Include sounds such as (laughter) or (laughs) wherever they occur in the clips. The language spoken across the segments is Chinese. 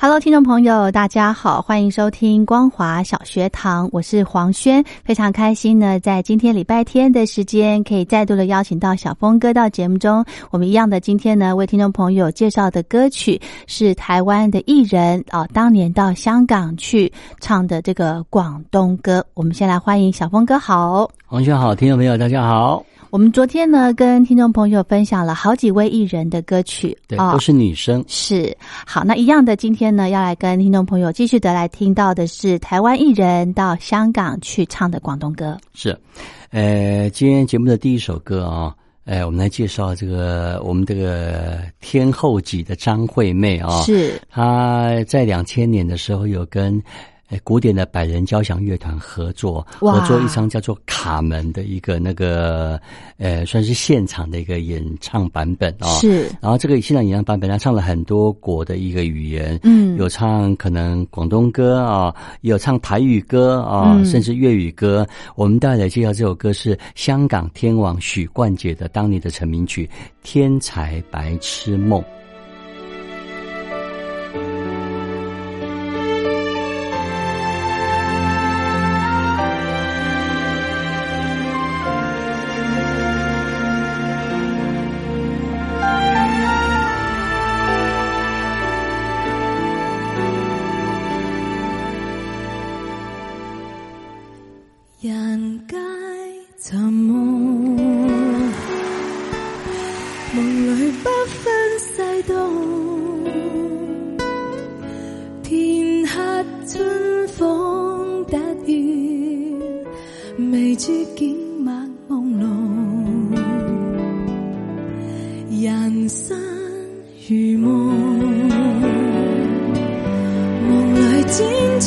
Hello，听众朋友，大家好，欢迎收听光华小学堂，我是黄轩，非常开心呢，在今天礼拜天的时间，可以再度的邀请到小峰哥到节目中。我们一样的，今天呢，为听众朋友介绍的歌曲是台湾的艺人啊，当年到香港去唱的这个广东歌。我们先来欢迎小峰哥，好，黄轩好，听众朋友大家好。我们昨天呢，跟听众朋友分享了好几位艺人的歌曲，对，都是女生。是好，那一样的，今天呢，要来跟听众朋友继续的来听到的是台湾艺人到香港去唱的广东歌。是，呃，今天节目的第一首歌啊，呃，我们来介绍这个我们这个天后级的张惠妹啊，是她在两千年的时候有跟。哎，古典的百人交响乐团合作，合作一张叫做《卡门》的一个那个，呃，算是现场的一个演唱版本啊。是。然后这个现场演唱版本，他唱了很多国的一个语言，嗯，有唱可能广东歌啊，有唱台语歌啊，甚至粤语歌。我们带来介绍这首歌是香港天王许冠杰的当年的成名曲《天才白痴梦》。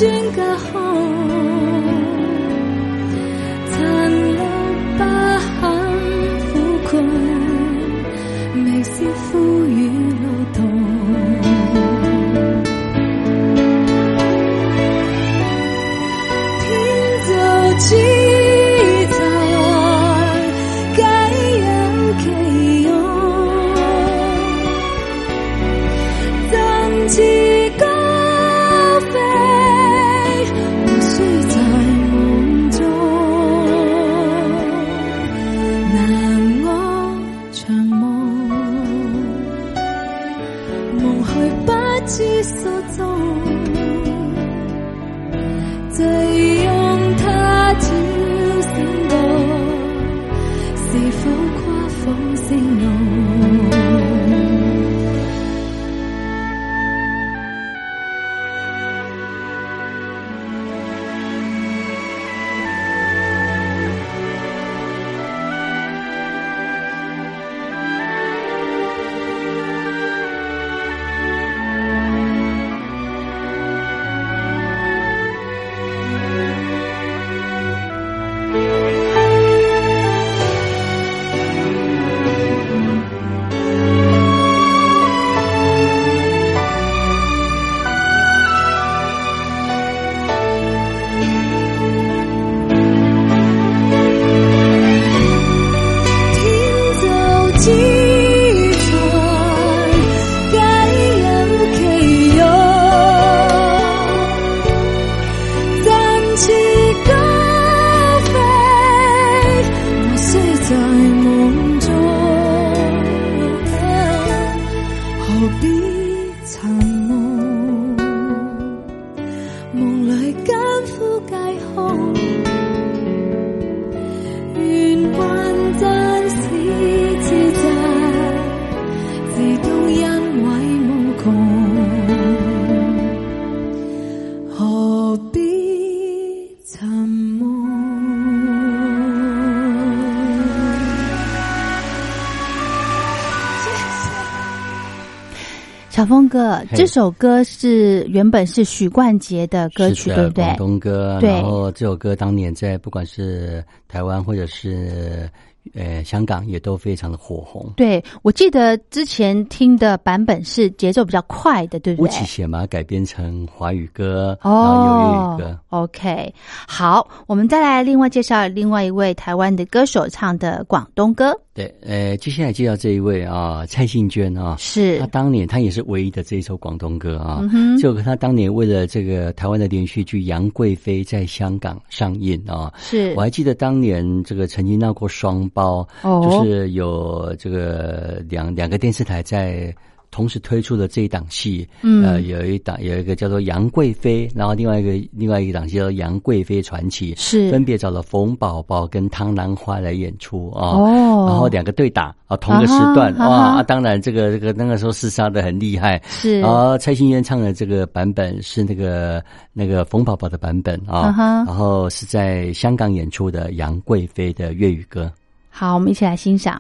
心。小峰哥，这首歌是原本是许冠杰的歌曲，对不对？广东歌。对。然后这首歌当年在不管是台湾或者是。呃，香港也都非常的火红。对，我记得之前听的版本是节奏比较快的，对不对？吴启贤嘛，改编成华语歌，然后粤语歌。OK，好，我们再来另外介绍另外一位台湾的歌手唱的广东歌。对，呃，接下来介绍这一位啊，蔡幸娟啊，是她当年她也是唯一的这一首广东歌啊。这首歌她当年为了这个台湾的连续剧《杨贵妃》在香港上映啊，是我还记得当年这个曾经闹过双包，就是有这个两两个电视台在。同时推出了这一档戏，呃，有一档有一个叫做《杨贵妃》，然后另外一个另外一个档叫《杨贵妃传奇》，是。分别找了冯宝宝跟汤兰花来演出啊，哦，然后两个对打啊，同个时段哇，啊，当然这个这个那个时候厮杀的很厉害，是，然后蔡幸渊唱的这个版本是那个那个冯宝宝的版本啊，然后是在香港演出的《杨贵妃》的粤语歌，好，我们一起来欣赏。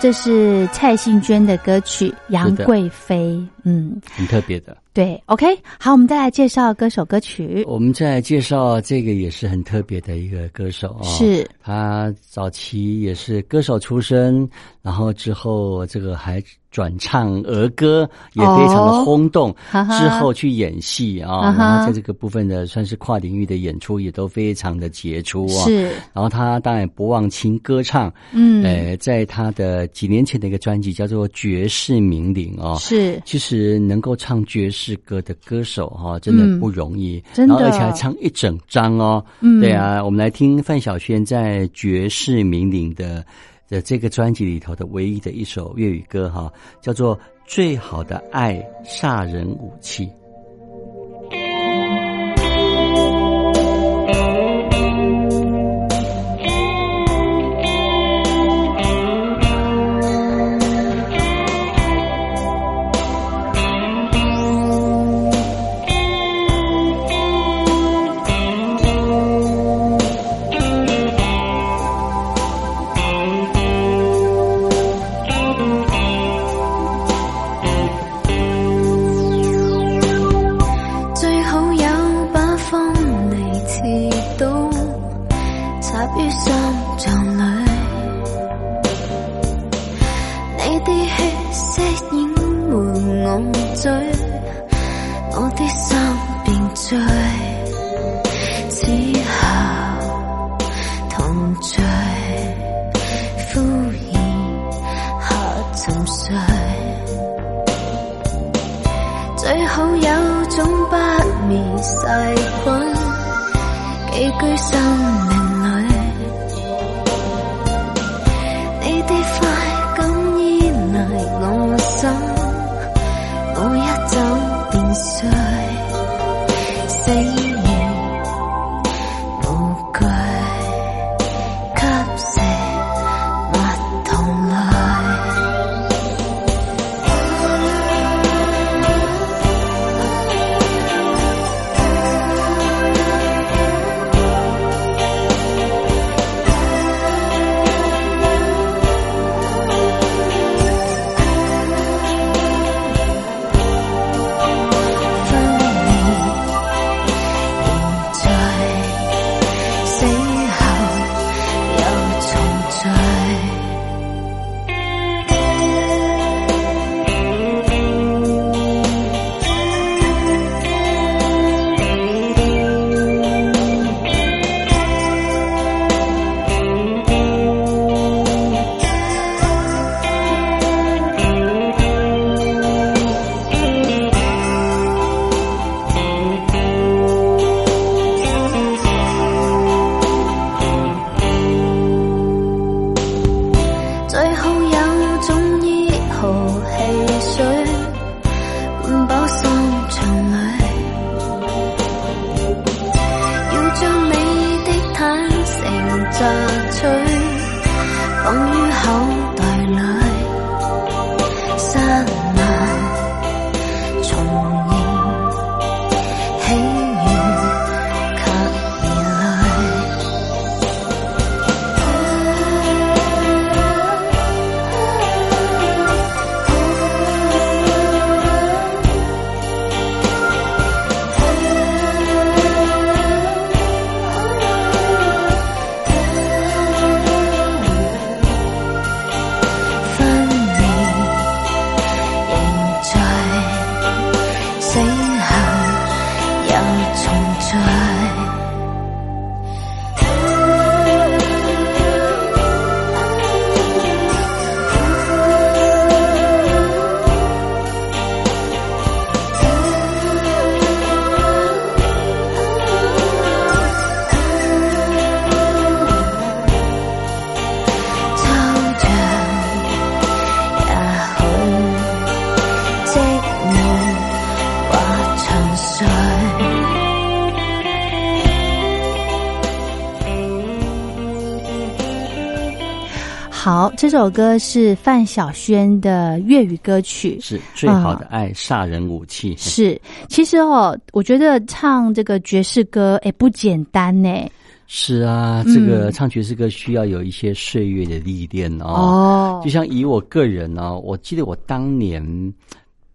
这是蔡幸娟的歌曲《杨贵妃》，嗯，很特别的。对，OK，好，我们再来介绍歌手歌曲。我们再来介绍这个也是很特别的一个歌手啊，是他早期也是歌手出身，然后之后这个还。转唱儿歌也非常的轰动，之后去演戏啊，然后在这个部分的算是跨领域的演出也都非常的杰出啊。是，然后他当然不忘情歌唱，嗯，呃，在他的几年前的一个专辑叫做《爵士名伶》哦，是，其实能够唱爵士歌的歌手哈，真的不容易，真的，而且还唱一整张哦，嗯，对啊，我们来听范晓萱在《爵士名伶》的。的这个专辑里头的唯一的一首粤语歌哈，叫做《最好的爱杀人武器》。最好有种不灭细菌，寄居生命里。你的快感依赖我心，我一走便碎。这首歌是范晓萱的粤语歌曲，是最好的爱杀人武器。是，其实哦，我觉得唱这个爵士歌，哎，不简单呢。是啊，这个唱爵士歌需要有一些岁月的历练哦。哦，就像以我个人呢，我记得我当年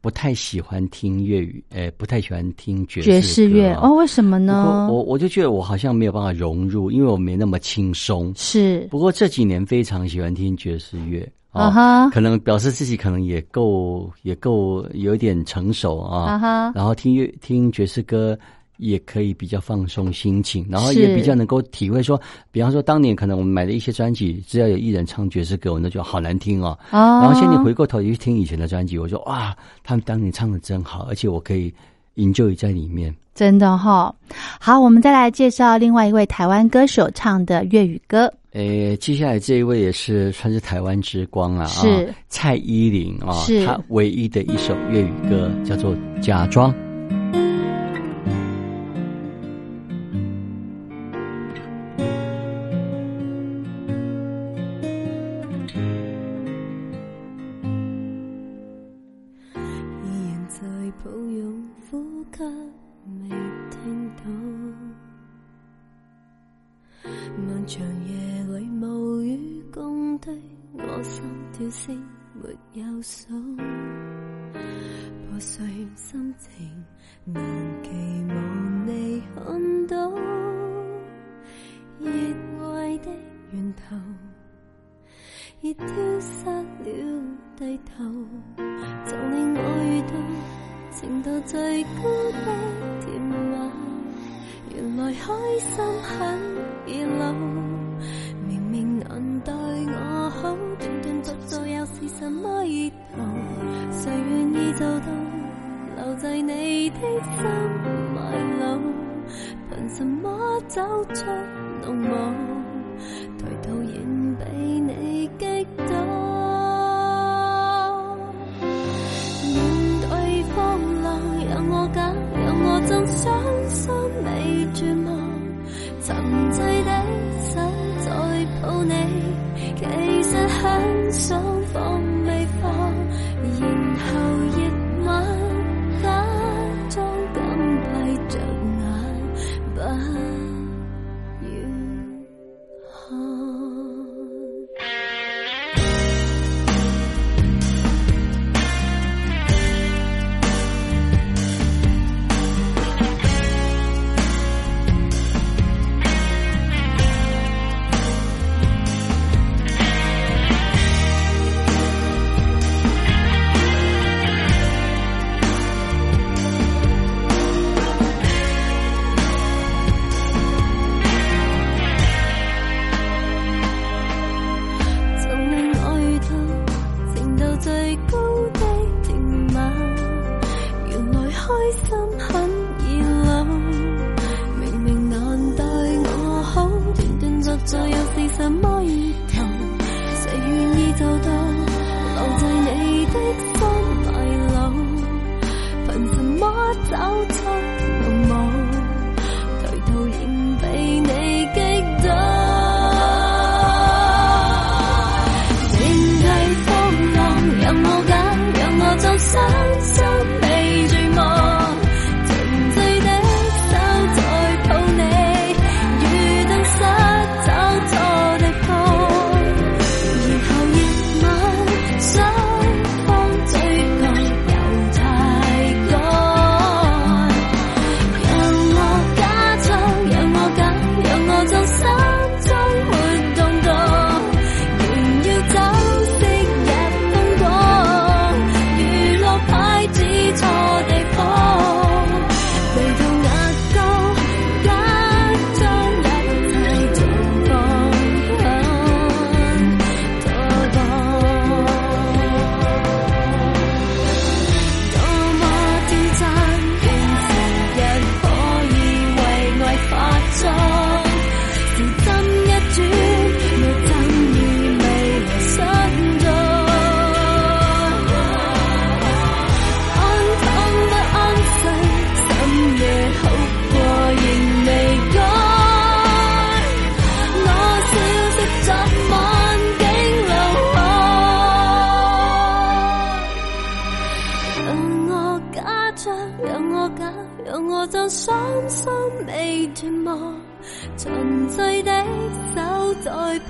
不太喜欢听粤语，诶，不太喜欢听爵爵士乐哦，为什么呢？我我就觉得我好像没有办法融入，因为我没那么轻松。是。不过这几年非常喜欢听爵士乐啊哈。可能表示自己可能也够也够有点成熟啊。然后听乐听爵士歌也可以比较放松心情，然后也比较能够体会说，比方说当年可能我们买的一些专辑，只要有艺人唱爵士歌，我那就好难听哦。哦，然后现在你回过头去听以前的专辑，我说哇，他们当年唱的真好，而且我可以 enjoy 在里面。真的哈、好，我们再来介绍另外一位台湾歌手唱的粤语歌，诶，接下来这一位也是算是台湾之光了啊，是蔡依林啊，是她唯一的一首粤语歌叫做《假装》。已丢失了低頭，曾令我遇到程度最高的甜蜜。原來開心很易老，明明能待我好，斷斷續續又是什麼意圖？誰願意做到留在你的心埋留？憑什麼走出浓雾？讓我真相信你絕望。沉醉的手在抱你，其实很想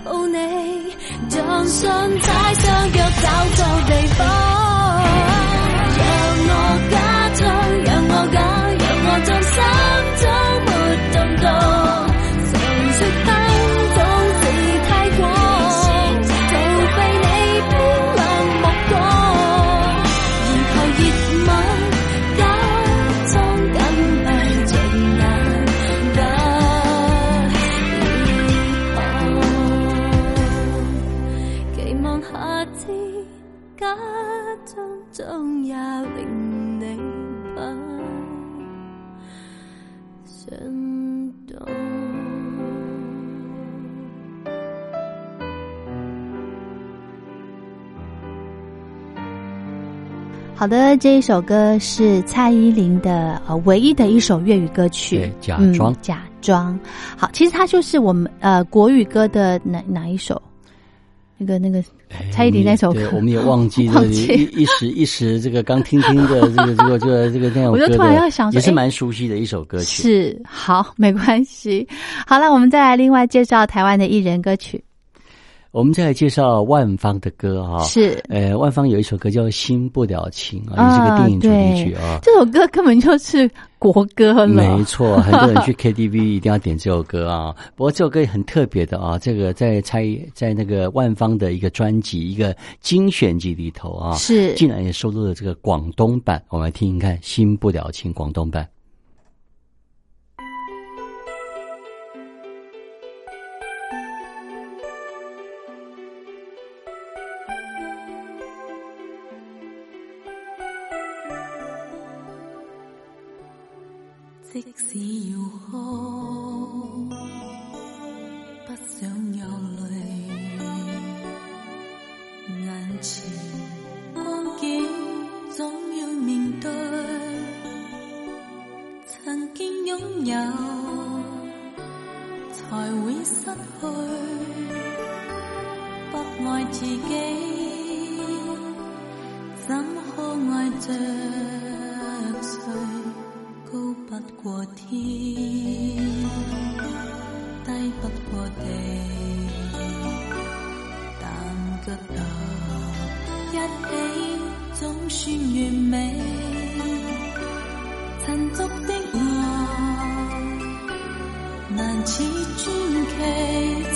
抱你，像信踩上脚找到地方，好的，这一首歌是蔡依林的呃唯一的一首粤语歌曲对，假嗯装假装。好，其实它就是我们呃国语歌的哪哪一首？那个那个蔡依林那首歌我们也忘记这 (laughs) 忘记一一时一时这个刚听听的 (laughs) 这个这个这个这个那首歌，我就突然要想说也是哎蛮熟悉的一首歌曲。是好，没关系。好了，我们再来另外介绍台湾的艺人歌曲，我们再来介绍万芳的歌哈，是呃，万芳有一首歌叫《新不了情》啊，啊也是个电影主题曲对啊。这首歌根本就是国歌了，没错，很多人去 (laughs) KTV 一定要点这首歌啊。不过这首歌也很特别的啊，这个在猜在那个万芳的一个专辑一个精选集里头啊，是竟然也收录了这个广东版。我们来听一看《新不了情》广东版。才會失去。不愛自己，怎可愛着誰？高不過天，低不過地，但腳踏一起總算完美。似傳奇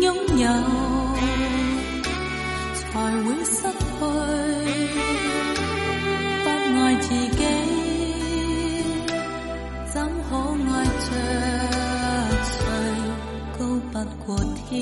拥有，才会失去。不爱自己，怎可爱着谁？高不过天，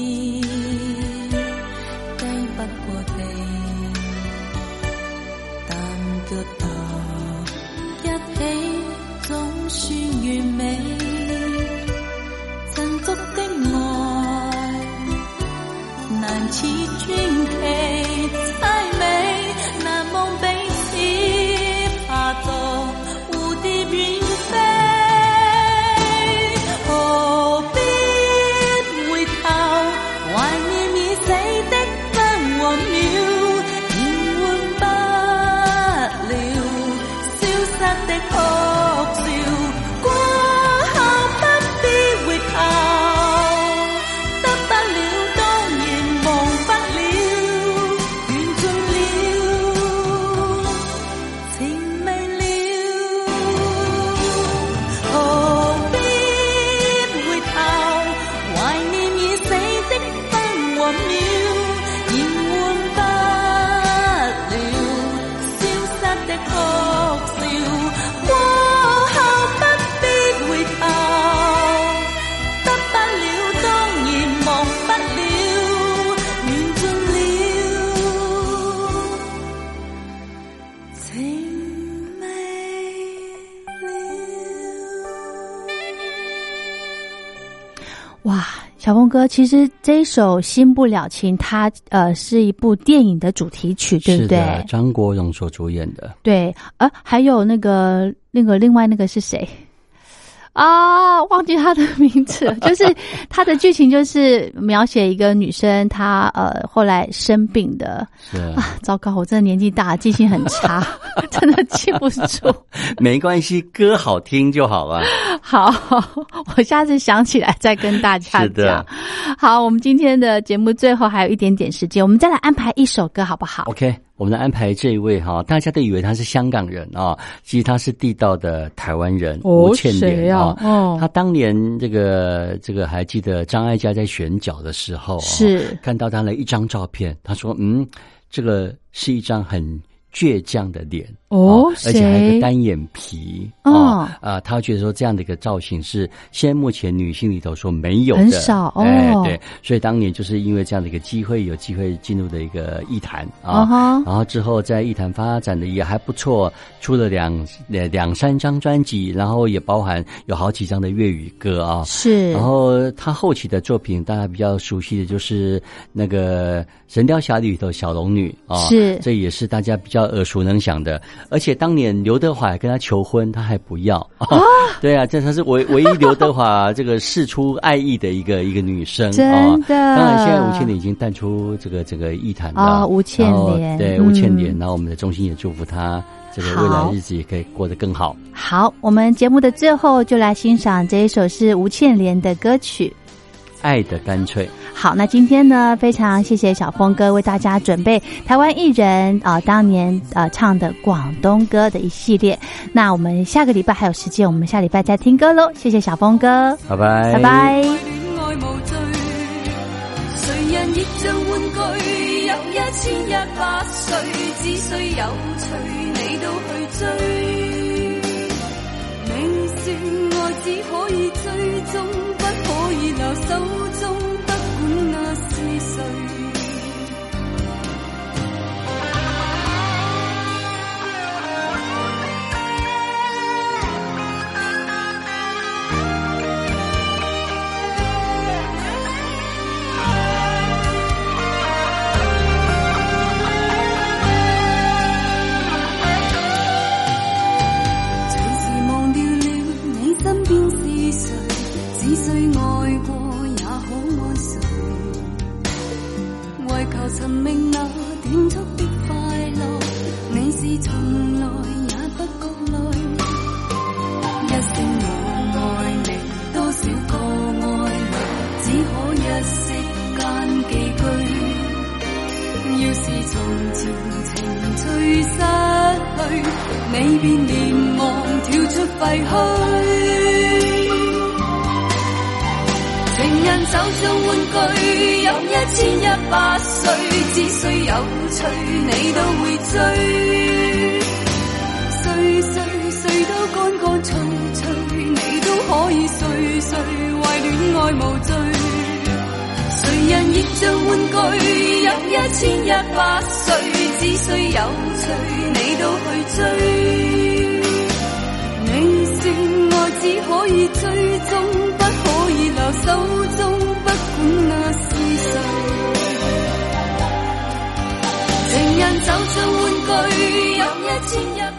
小峰哥，其实这一首《新不了情》，它呃是一部电影的主题曲，对不对？张国荣所主演的。对，呃，还有那个那个另外那个是谁？啊，忘记他的名字，(laughs) 就是他的剧情就是描写一个女生，她呃后来生病的。是啊，糟糕，我真的年纪大，记性很差，(laughs) 真的记不住。(laughs) 没关系，歌好听就好了。好，我下次想起来再跟大家讲。好，我们今天的节目最后还有一点点时间，我们再来安排一首歌，好不好？OK。我们来安排这一位哈，大家都以为他是香港人啊，其实他是地道的台湾人吴倩莲啊。哦，他当年这个这个还记得张艾嘉在选角的时候，是看到他的一张照片，他说：“嗯，这个是一张很。”倔强的脸哦，而且还有个单眼皮哦啊，他觉得说这样的一个造型是现在目前女性里头说没有的，很少哦。对，所以当年就是因为这样的一个机会，有机会进入的一个艺坛啊，然后之后在艺坛发展的也还不错，出了两两两三张专辑，然后也包含有好几张的粤语歌啊。是，然后他后期的作品大家比较熟悉的就是那个《神雕侠侣》里头小龙女啊，是，这也是大家比较。耳熟能详的，而且当年刘德华跟他求婚，他还不要啊！(laughs) 对啊，这他是唯唯一刘德华这个示出爱意的一个 (laughs) 一个女生啊！真的，当然现在吴倩莲已经淡出这个这个艺坛了。啊吴倩莲，对吴倩莲，然后我们的衷心也祝福她这个未来日子也可以过得更好。好，我们节目的最后就来欣赏这一首是吴倩莲的歌曲。爱的干脆。好，那今天呢，非常谢谢小峰哥为大家准备台湾艺人啊当年呃唱的广东歌的一系列。那我们下个礼拜还有时间，我们下礼拜再听歌喽。谢谢小峰哥，拜拜，拜拜。手中，不管那是谁。寻觅那短促的快乐，你是从来也不觉累。一声我爱你，多少个爱侣，只可一息间寄居。要是从前情趣失去，你便连忙跳出废墟。手中玩具有一千一百岁，只需有趣你都会追。岁岁岁都干干脆脆，你都可以岁岁为恋爱无罪。谁人亦像玩具有一千一百岁，只需有趣你都去追。你说爱只可以追踪。不可以留守那是谁。情人就像玩具，有一千一百。